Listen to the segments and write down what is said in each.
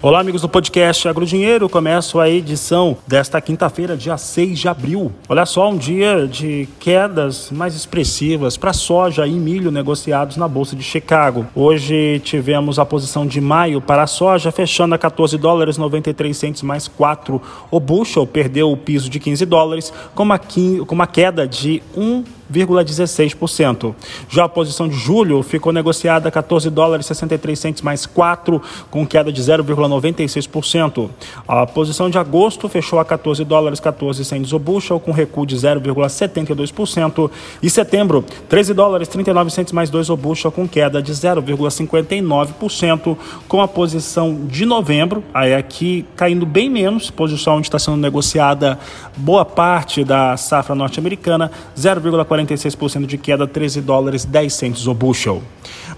Olá, amigos do podcast Agrodinheiro. Começo a edição desta quinta-feira, dia 6 de abril. Olha só, um dia de quedas mais expressivas para soja e milho negociados na Bolsa de Chicago. Hoje tivemos a posição de maio para a soja, fechando a 14 dólares 93 centos mais 4. O bushel perdeu o piso de 15 dólares, com uma, com uma queda de 1 0,16%. Já a posição de julho ficou negociada a 14 dólares 63 centos mais 4, com queda de 0,96%. A posição de agosto fechou a 14 dólares 14 centos o bushel, com recuo de 0,72%. E setembro, 13 dólares 39 centos mais 2 o bushel, com queda de 0,59%, com a posição de novembro, aí aqui caindo bem menos, posição onde está sendo negociada boa parte da safra norte-americana, 0,40 46% de queda, 13 dólares 10 centos o bushel.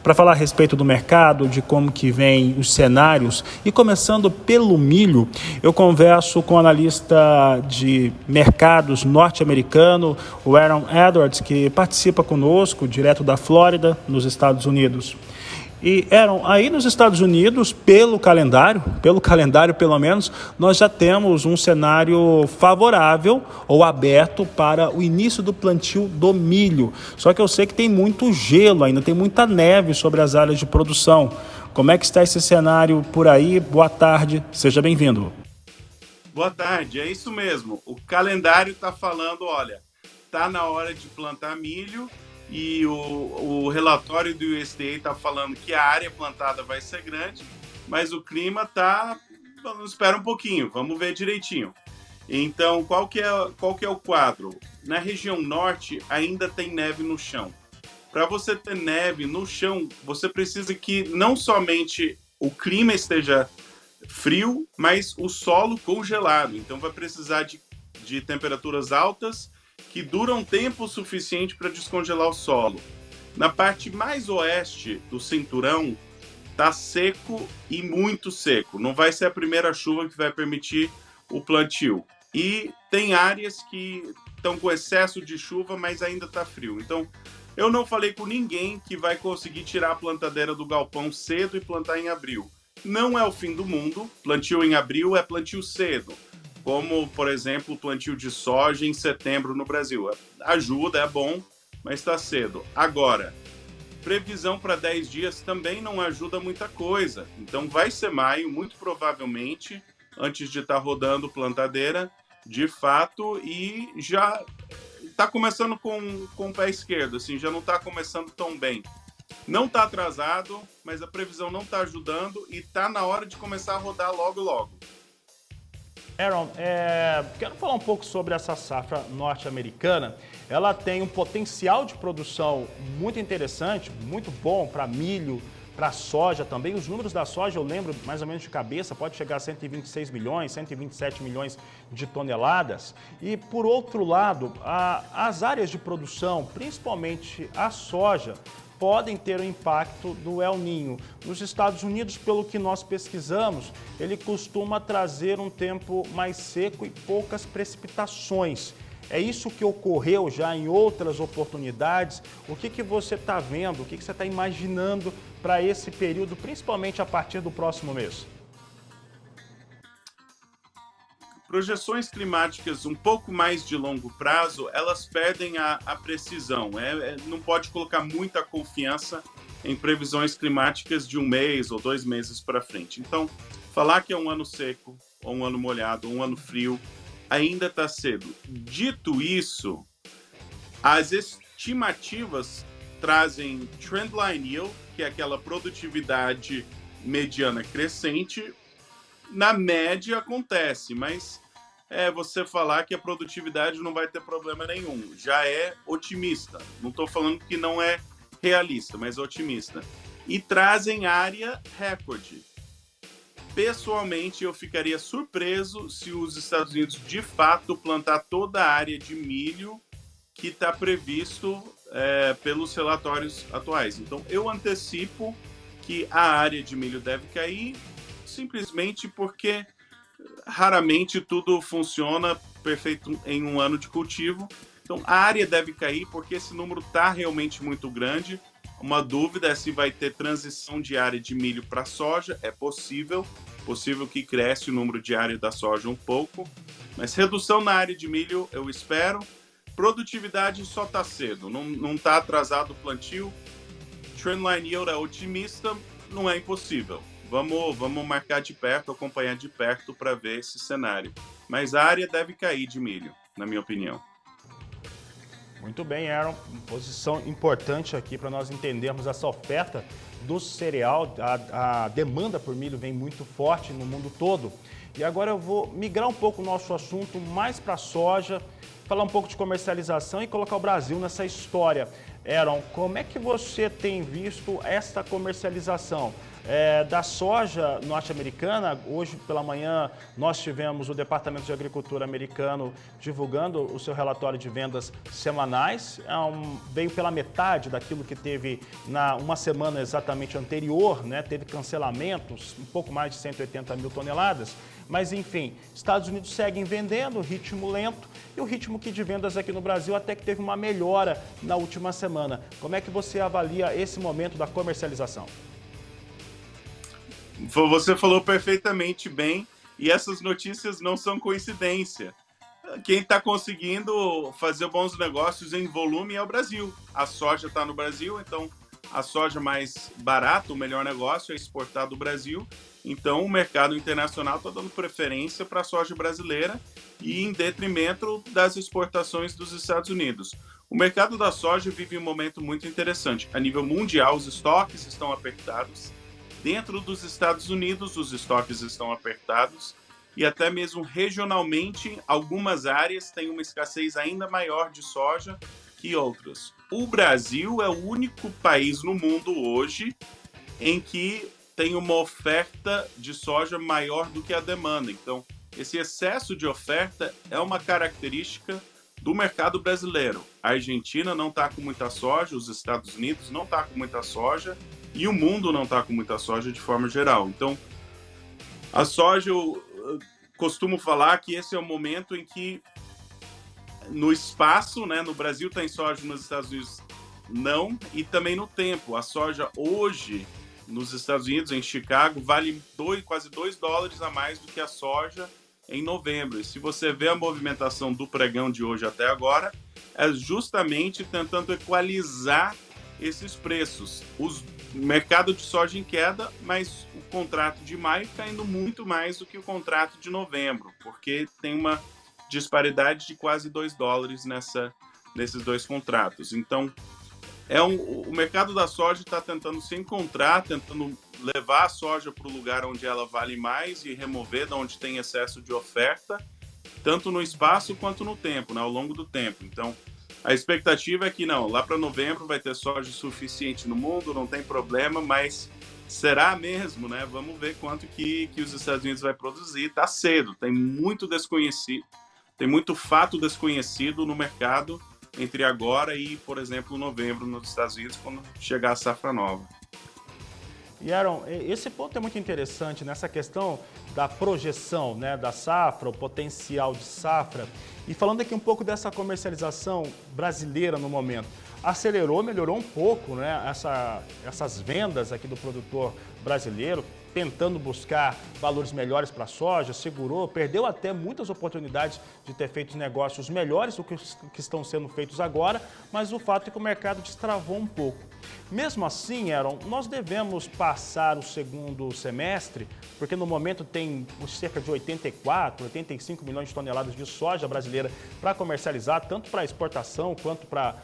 Para falar a respeito do mercado, de como que vem os cenários, e começando pelo milho, eu converso com o analista de mercados norte-americano, o Aaron Edwards, que participa conosco, direto da Flórida, nos Estados Unidos. E eram aí nos Estados Unidos, pelo calendário, pelo calendário pelo menos, nós já temos um cenário favorável ou aberto para o início do plantio do milho. Só que eu sei que tem muito gelo ainda, tem muita neve sobre as áreas de produção. Como é que está esse cenário por aí? Boa tarde, seja bem-vindo. Boa tarde, é isso mesmo. O calendário está falando, olha, tá na hora de plantar milho e o, o relatório do USDA está falando que a área plantada vai ser grande, mas o clima tá. Espera um pouquinho, vamos ver direitinho. Então, qual que, é, qual que é o quadro? Na região norte ainda tem neve no chão. Para você ter neve no chão, você precisa que não somente o clima esteja frio, mas o solo congelado. Então, vai precisar de, de temperaturas altas que duram tempo suficiente para descongelar o solo. Na parte mais oeste do cinturão, tá seco e muito seco. Não vai ser a primeira chuva que vai permitir o plantio. E tem áreas que estão com excesso de chuva, mas ainda está frio. Então, eu não falei com ninguém que vai conseguir tirar a plantadeira do galpão cedo e plantar em abril. Não é o fim do mundo. Plantio em abril é plantio cedo como, por exemplo, o plantio de soja em setembro no Brasil. Ajuda, é bom, mas está cedo. Agora, previsão para 10 dias também não ajuda muita coisa. Então, vai ser maio, muito provavelmente, antes de estar tá rodando plantadeira, de fato, e já está começando com, com o pé esquerdo, assim, já não está começando tão bem. Não está atrasado, mas a previsão não está ajudando e está na hora de começar a rodar logo, logo. Aaron, é, quero falar um pouco sobre essa safra norte-americana. Ela tem um potencial de produção muito interessante, muito bom para milho, para soja também. Os números da soja, eu lembro mais ou menos de cabeça, pode chegar a 126 milhões, 127 milhões de toneladas. E por outro lado, a, as áreas de produção, principalmente a soja, podem ter o impacto do El Ninho. Nos Estados Unidos, pelo que nós pesquisamos, ele costuma trazer um tempo mais seco e poucas precipitações. É isso que ocorreu já em outras oportunidades? O que, que você está vendo, o que, que você está imaginando para esse período, principalmente a partir do próximo mês? Projeções climáticas um pouco mais de longo prazo, elas perdem a, a precisão. É, é, não pode colocar muita confiança em previsões climáticas de um mês ou dois meses para frente. Então, falar que é um ano seco, ou um ano molhado, ou um ano frio, ainda está cedo. Dito isso, as estimativas trazem trendline yield, que é aquela produtividade mediana crescente, na média acontece, mas é você falar que a produtividade não vai ter problema nenhum. Já é otimista. Não estou falando que não é realista, mas otimista. E trazem área recorde. Pessoalmente, eu ficaria surpreso se os Estados Unidos de fato plantar toda a área de milho que está previsto é, pelos relatórios atuais. Então, eu antecipo que a área de milho deve cair simplesmente porque raramente tudo funciona perfeito em um ano de cultivo. Então a área deve cair porque esse número está realmente muito grande. Uma dúvida é se vai ter transição de área de milho para soja. É possível, possível que cresça o número de área da soja um pouco, mas redução na área de milho eu espero. Produtividade só está cedo, não está atrasado o plantio. Trendline Yield é otimista, não é impossível. Vamos, vamos marcar de perto, acompanhar de perto para ver esse cenário. Mas a área deve cair de milho, na minha opinião. Muito bem, Aaron. Posição importante aqui para nós entendermos essa oferta do cereal. A, a, demanda por milho vem muito forte no mundo todo. E agora eu vou migrar um pouco o nosso assunto mais para a soja, falar um pouco de comercialização e colocar o Brasil nessa história. Aaron, como é que você tem visto esta comercialização? É, da soja norte-americana, hoje pela manhã nós tivemos o Departamento de Agricultura americano divulgando o seu relatório de vendas semanais. É um, veio pela metade daquilo que teve na uma semana exatamente anterior, né? teve cancelamentos, um pouco mais de 180 mil toneladas. Mas enfim, Estados Unidos seguem vendendo, ritmo lento, e o ritmo que de vendas aqui no Brasil até que teve uma melhora na última semana. Como é que você avalia esse momento da comercialização? Você falou perfeitamente bem e essas notícias não são coincidência. Quem está conseguindo fazer bons negócios em volume é o Brasil. A soja está no Brasil, então a soja mais barata, o melhor negócio é exportar do Brasil. Então o mercado internacional está dando preferência para a soja brasileira e em detrimento das exportações dos Estados Unidos. O mercado da soja vive um momento muito interessante. A nível mundial, os estoques estão apertados Dentro dos Estados Unidos, os estoques estão apertados e até mesmo regionalmente, algumas áreas têm uma escassez ainda maior de soja que outras. O Brasil é o único país no mundo hoje em que tem uma oferta de soja maior do que a demanda. Então, esse excesso de oferta é uma característica do mercado brasileiro. A Argentina não está com muita soja, os Estados Unidos não está com muita soja e o mundo não está com muita soja de forma geral. Então, a soja, eu, eu costumo falar que esse é o momento em que no espaço, né, no Brasil tem soja, nos Estados Unidos não, e também no tempo. A soja hoje nos Estados Unidos, em Chicago, vale dois, quase 2 dólares a mais do que a soja em novembro. E se você vê a movimentação do pregão de hoje até agora, é justamente tentando equalizar esses preços. Os mercado de soja em queda, mas o contrato de maio caindo muito mais do que o contrato de novembro, porque tem uma disparidade de quase 2 dólares nessa, nesses dois contratos. Então, é um, o mercado da soja está tentando se encontrar, tentando levar a soja para o lugar onde ela vale mais e remover de onde tem excesso de oferta, tanto no espaço quanto no tempo, né, ao longo do tempo. Então, a expectativa é que não, lá para novembro vai ter soja suficiente no mundo, não tem problema, mas será mesmo, né? Vamos ver quanto que, que os Estados Unidos vai produzir. Tá cedo, tem muito desconhecido, tem muito fato desconhecido no mercado entre agora e, por exemplo, novembro nos Estados Unidos, quando chegar a safra nova. E Aaron, esse ponto é muito interessante nessa questão da projeção né, da safra, o potencial de safra. E falando aqui um pouco dessa comercialização brasileira no momento, acelerou, melhorou um pouco né, essa, essas vendas aqui do produtor brasileiro, tentando buscar valores melhores para a soja, segurou, perdeu até muitas oportunidades de ter feito negócios melhores do que que estão sendo feitos agora, mas o fato é que o mercado destravou um pouco. Mesmo assim, Aaron, nós devemos passar o segundo semestre, porque no momento tem cerca de 84, 85 milhões de toneladas de soja brasileira para comercializar, tanto para exportação quanto para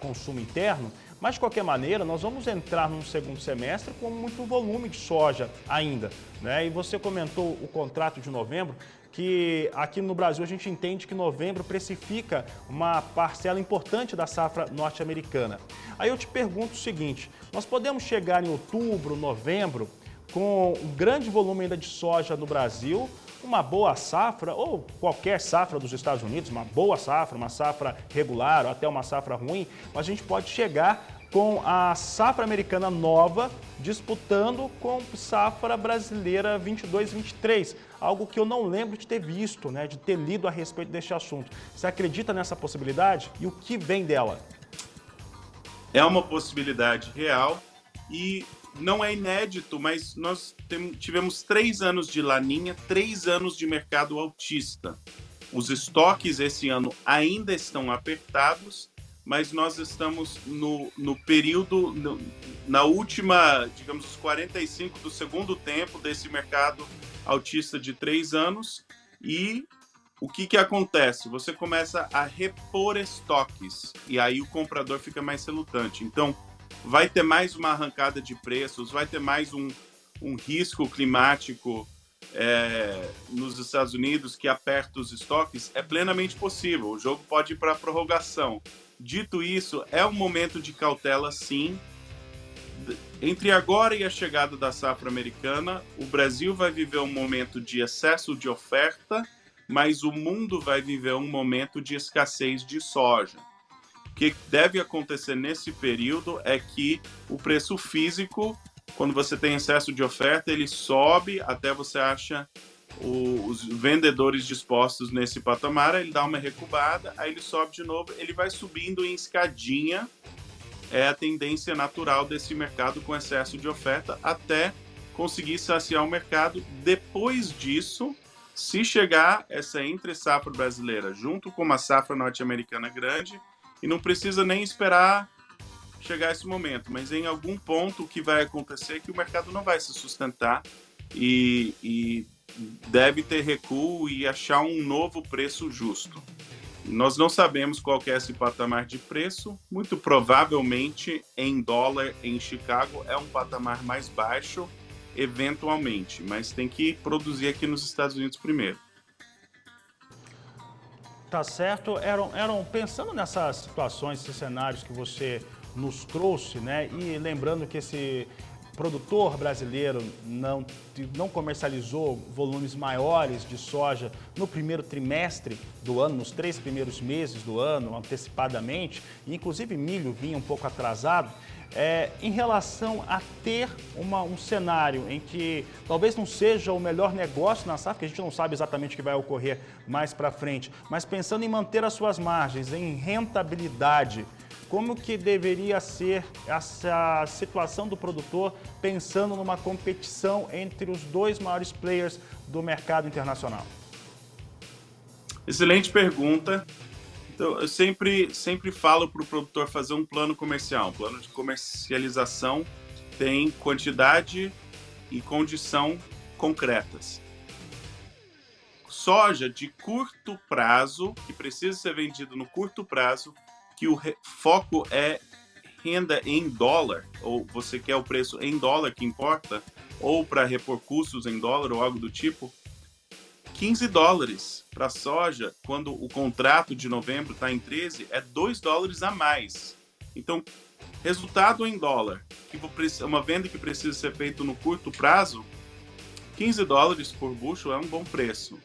consumo interno. Mas, de qualquer maneira, nós vamos entrar num segundo semestre com muito volume de soja ainda. Né? E você comentou o contrato de novembro, que aqui no Brasil a gente entende que novembro precifica uma parcela importante da safra norte-americana. Aí eu te pergunto o seguinte: nós podemos chegar em outubro, novembro, com um grande volume ainda de soja no Brasil, uma boa safra, ou qualquer safra dos Estados Unidos, uma boa safra, uma safra regular ou até uma safra ruim, a gente pode chegar com a safra americana nova disputando com safra brasileira 22-23, algo que eu não lembro de ter visto, né, de ter lido a respeito deste assunto. Você acredita nessa possibilidade e o que vem dela? É uma possibilidade real e não é inédito, mas nós tivemos três anos de laninha, três anos de mercado autista. Os estoques esse ano ainda estão apertados, mas nós estamos no, no período, no, na última, digamos, os 45 do segundo tempo desse mercado autista de três anos. E o que, que acontece? Você começa a repor estoques e aí o comprador fica mais relutante. Então, vai ter mais uma arrancada de preços, vai ter mais um, um risco climático é, nos Estados Unidos que aperta os estoques, é plenamente possível. O jogo pode ir para prorrogação. Dito isso, é um momento de cautela, sim. Entre agora e a chegada da safra americana, o Brasil vai viver um momento de excesso de oferta, mas o mundo vai viver um momento de escassez de soja. Que deve acontecer nesse período é que o preço físico quando você tem excesso de oferta, ele sobe até você acha o, os vendedores dispostos nesse patamar, ele dá uma recubada, aí ele sobe de novo, ele vai subindo em escadinha. É a tendência natural desse mercado com excesso de oferta até conseguir saciar o mercado. Depois disso, se chegar essa entre safra brasileira junto com uma safra norte-americana grande, e não precisa nem esperar chegar esse momento, mas em algum ponto o que vai acontecer é que o mercado não vai se sustentar e, e deve ter recuo e achar um novo preço justo. Nós não sabemos qual é esse patamar de preço, muito provavelmente em dólar em Chicago é um patamar mais baixo, eventualmente, mas tem que produzir aqui nos Estados Unidos primeiro. Tá certo. Eram, eram pensando nessas situações, esses cenários que você nos trouxe, né? E lembrando que esse produtor brasileiro não, não comercializou volumes maiores de soja no primeiro trimestre do ano, nos três primeiros meses do ano, antecipadamente, e inclusive milho vinha um pouco atrasado, é, em relação a ter uma, um cenário em que talvez não seja o melhor negócio na safra, que a gente não sabe exatamente o que vai ocorrer mais para frente, mas pensando em manter as suas margens, em rentabilidade, como que deveria ser essa situação do produtor pensando numa competição entre os dois maiores players do mercado internacional? Excelente pergunta. Então, eu sempre, sempre falo para o produtor fazer um plano comercial. Um plano de comercialização tem quantidade e condição concretas. Soja de curto prazo, que precisa ser vendido no curto prazo, que o foco é renda em dólar, ou você quer o preço em dólar que importa, ou para repor custos em dólar ou algo do tipo, 15 dólares para soja, quando o contrato de novembro está em 13, é 2 dólares a mais. Então, resultado em dólar, que uma venda que precisa ser feita no curto prazo, 15 dólares por bushel é um bom preço.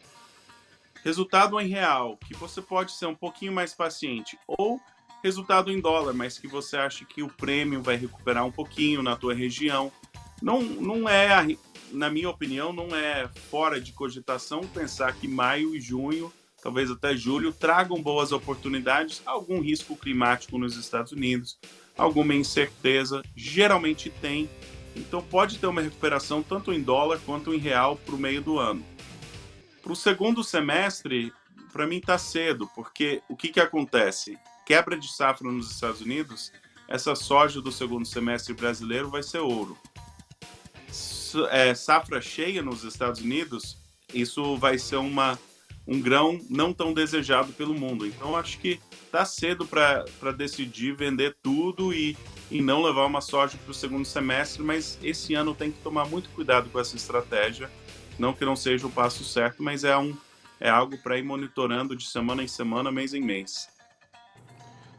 Resultado em real, que você pode ser um pouquinho mais paciente, ou resultado em dólar, mas que você acha que o prêmio vai recuperar um pouquinho na tua região. Não, não é, na minha opinião, não é fora de cogitação pensar que maio e junho, talvez até julho, tragam boas oportunidades, algum risco climático nos Estados Unidos, alguma incerteza, geralmente tem. Então pode ter uma recuperação tanto em dólar quanto em real para o meio do ano. Para o segundo semestre, para mim está cedo, porque o que, que acontece? Quebra de safra nos Estados Unidos, essa soja do segundo semestre brasileiro vai ser ouro. É, safra cheia nos Estados Unidos, isso vai ser uma, um grão não tão desejado pelo mundo. Então, acho que está cedo para decidir vender tudo e, e não levar uma soja para o segundo semestre, mas esse ano tem que tomar muito cuidado com essa estratégia. Não que não seja o passo certo, mas é, um, é algo para ir monitorando de semana em semana, mês em mês.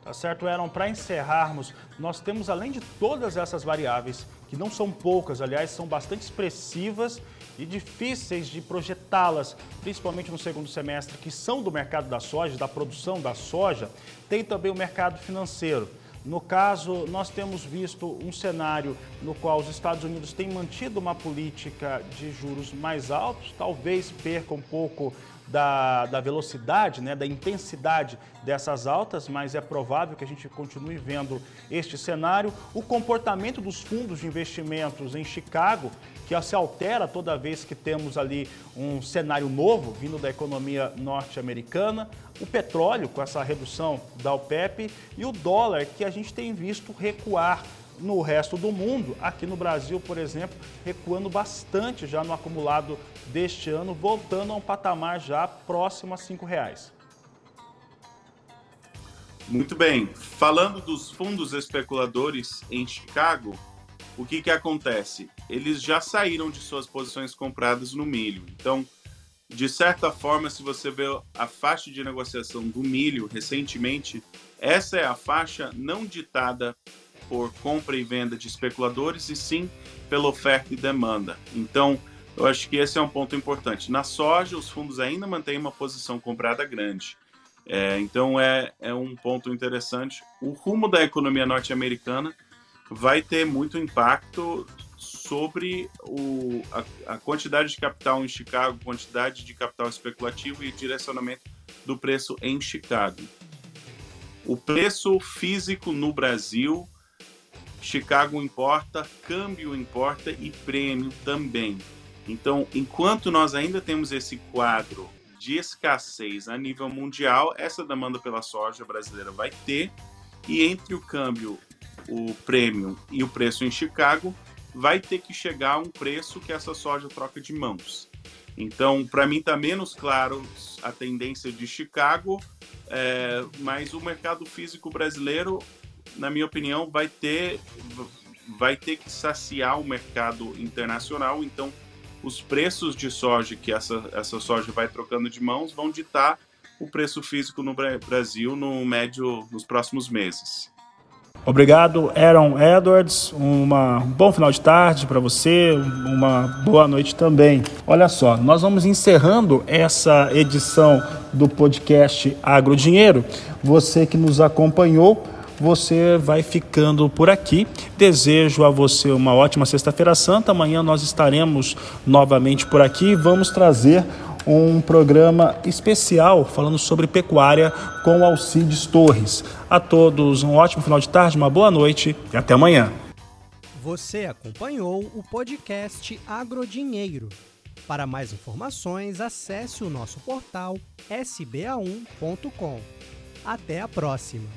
Tá certo, Aaron? Para encerrarmos, nós temos, além de todas essas variáveis, que não são poucas, aliás, são bastante expressivas e difíceis de projetá-las, principalmente no segundo semestre, que são do mercado da soja, da produção da soja, tem também o mercado financeiro. No caso, nós temos visto um cenário no qual os Estados Unidos têm mantido uma política de juros mais altos, talvez perca um pouco da, da velocidade, né, da intensidade dessas altas, mas é provável que a gente continue vendo este cenário. O comportamento dos fundos de investimentos em Chicago, que se altera toda vez que temos ali um cenário novo vindo da economia norte-americana, o petróleo com essa redução da OPEP e o dólar que a gente tem visto recuar no resto do mundo, aqui no Brasil, por exemplo, recuando bastante já no acumulado deste ano, voltando a um patamar já próximo a R$ reais. Muito bem. Falando dos fundos especuladores em Chicago, o que, que acontece? Eles já saíram de suas posições compradas no milho. Então, de certa forma, se você vê a faixa de negociação do milho recentemente, essa é a faixa não ditada por compra e venda de especuladores, e sim pela oferta e demanda. Então, eu acho que esse é um ponto importante. Na soja, os fundos ainda mantêm uma posição comprada grande. É, então, é, é um ponto interessante. O rumo da economia norte-americana vai ter muito impacto sobre o, a, a, quantidade de capital em Chicago, quantidade de capital especulativo e direcionamento do preço em Chicago. O preço físico no Brasil Chicago importa, câmbio importa e prêmio também. Então, enquanto nós ainda temos esse quadro de escassez a nível mundial, essa demanda pela soja brasileira vai ter, e entre o câmbio, o prêmio e o preço em Chicago, vai ter que chegar a um preço que essa soja troca de mãos. Então, para mim está menos claro a tendência de Chicago, é, mas o mercado físico brasileiro na minha opinião, vai ter, vai ter que saciar o mercado internacional. Então, os preços de soja que essa, essa soja vai trocando de mãos vão ditar o preço físico no Brasil no médio nos próximos meses. Obrigado, Aaron Edwards. Uma, um bom final de tarde para você, uma boa noite também. Olha só, nós vamos encerrando essa edição do podcast Agro Dinheiro. Você que nos acompanhou, você vai ficando por aqui. Desejo a você uma ótima Sexta-feira Santa. Amanhã nós estaremos novamente por aqui. Vamos trazer um programa especial falando sobre pecuária com Alcides Torres. A todos um ótimo final de tarde, uma boa noite e até amanhã. Você acompanhou o podcast Agrodinheiro. Para mais informações, acesse o nosso portal sba1.com. Até a próxima!